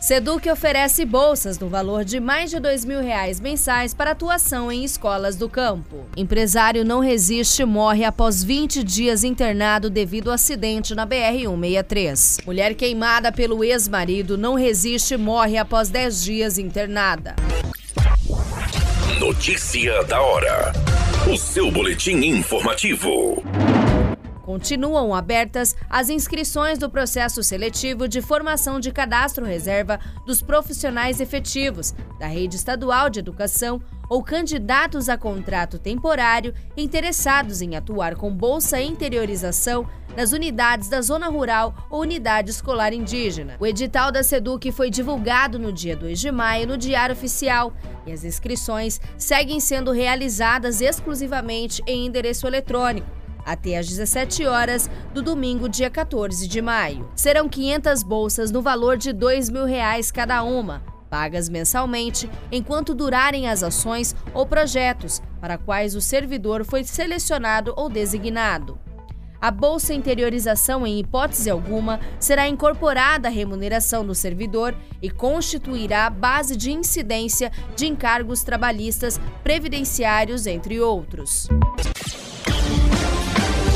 Seduc oferece bolsas no valor de mais de mil reais mensais para atuação em escolas do campo. Empresário não resiste morre após 20 dias internado devido ao acidente na BR-163. Mulher queimada pelo ex-marido não resiste morre após 10 dias internada. Notícia da hora. O seu boletim informativo. Continuam abertas as inscrições do processo seletivo de formação de cadastro reserva dos profissionais efetivos da rede estadual de educação ou candidatos a contrato temporário interessados em atuar com bolsa interiorização nas unidades da zona rural ou unidade escolar indígena. O edital da SEDUC foi divulgado no dia 2 de maio no Diário Oficial e as inscrições seguem sendo realizadas exclusivamente em endereço eletrônico até às 17 horas do domingo, dia 14 de maio. Serão 500 bolsas no valor de 2 mil reais cada uma, pagas mensalmente enquanto durarem as ações ou projetos para quais o servidor foi selecionado ou designado. A bolsa interiorização, em hipótese alguma, será incorporada à remuneração do servidor e constituirá base de incidência de encargos trabalhistas, previdenciários, entre outros.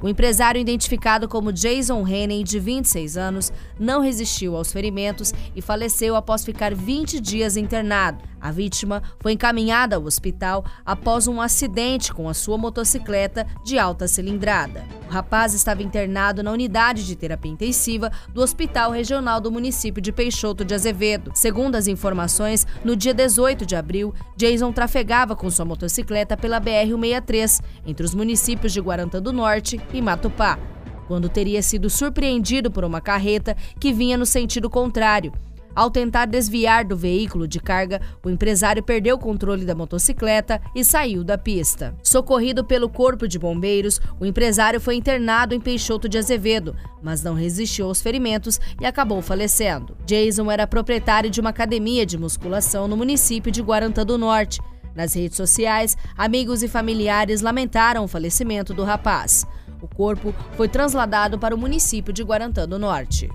O empresário identificado como Jason Henney, de 26 anos, não resistiu aos ferimentos e faleceu após ficar 20 dias internado. A vítima foi encaminhada ao hospital após um acidente com a sua motocicleta de alta cilindrada. O rapaz estava internado na unidade de terapia intensiva do Hospital Regional do município de Peixoto de Azevedo. Segundo as informações, no dia 18 de abril, Jason trafegava com sua motocicleta pela BR-163 entre os municípios de Guarantã do Norte e Matupá, quando teria sido surpreendido por uma carreta que vinha no sentido contrário. Ao tentar desviar do veículo de carga, o empresário perdeu o controle da motocicleta e saiu da pista. Socorrido pelo Corpo de Bombeiros, o empresário foi internado em Peixoto de Azevedo, mas não resistiu aos ferimentos e acabou falecendo. Jason era proprietário de uma academia de musculação no município de Guarantã do Norte. Nas redes sociais, amigos e familiares lamentaram o falecimento do rapaz. O corpo foi trasladado para o município de Guarantã do Norte.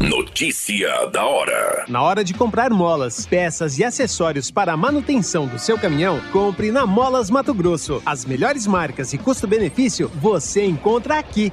Notícia da hora. Na hora de comprar molas, peças e acessórios para a manutenção do seu caminhão, compre na Molas Mato Grosso. As melhores marcas e custo-benefício você encontra aqui.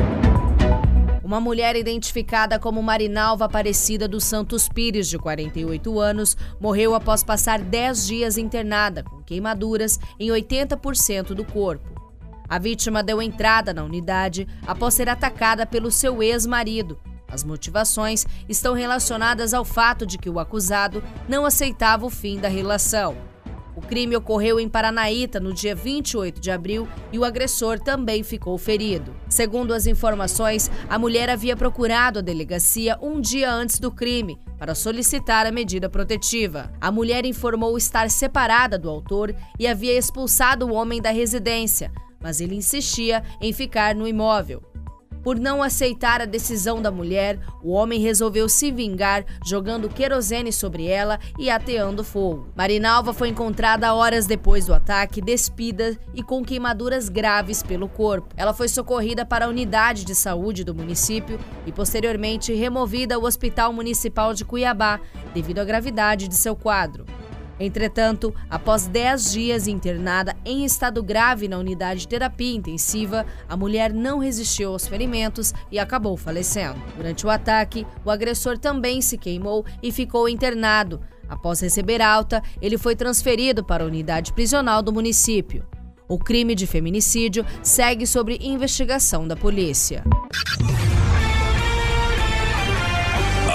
Uma mulher identificada como Marinalva Aparecida dos Santos Pires, de 48 anos, morreu após passar 10 dias internada, com queimaduras em 80% do corpo. A vítima deu entrada na unidade após ser atacada pelo seu ex-marido. As motivações estão relacionadas ao fato de que o acusado não aceitava o fim da relação. O crime ocorreu em Paranaíta no dia 28 de abril e o agressor também ficou ferido. Segundo as informações, a mulher havia procurado a delegacia um dia antes do crime para solicitar a medida protetiva. A mulher informou estar separada do autor e havia expulsado o homem da residência, mas ele insistia em ficar no imóvel. Por não aceitar a decisão da mulher, o homem resolveu se vingar, jogando querosene sobre ela e ateando fogo. Marinalva foi encontrada horas depois do ataque, despida e com queimaduras graves pelo corpo. Ela foi socorrida para a unidade de saúde do município e posteriormente removida ao Hospital Municipal de Cuiabá, devido à gravidade de seu quadro. Entretanto, após 10 dias internada em estado grave na unidade de terapia intensiva, a mulher não resistiu aos ferimentos e acabou falecendo. Durante o ataque, o agressor também se queimou e ficou internado. Após receber alta, ele foi transferido para a unidade prisional do município. O crime de feminicídio segue sobre investigação da polícia.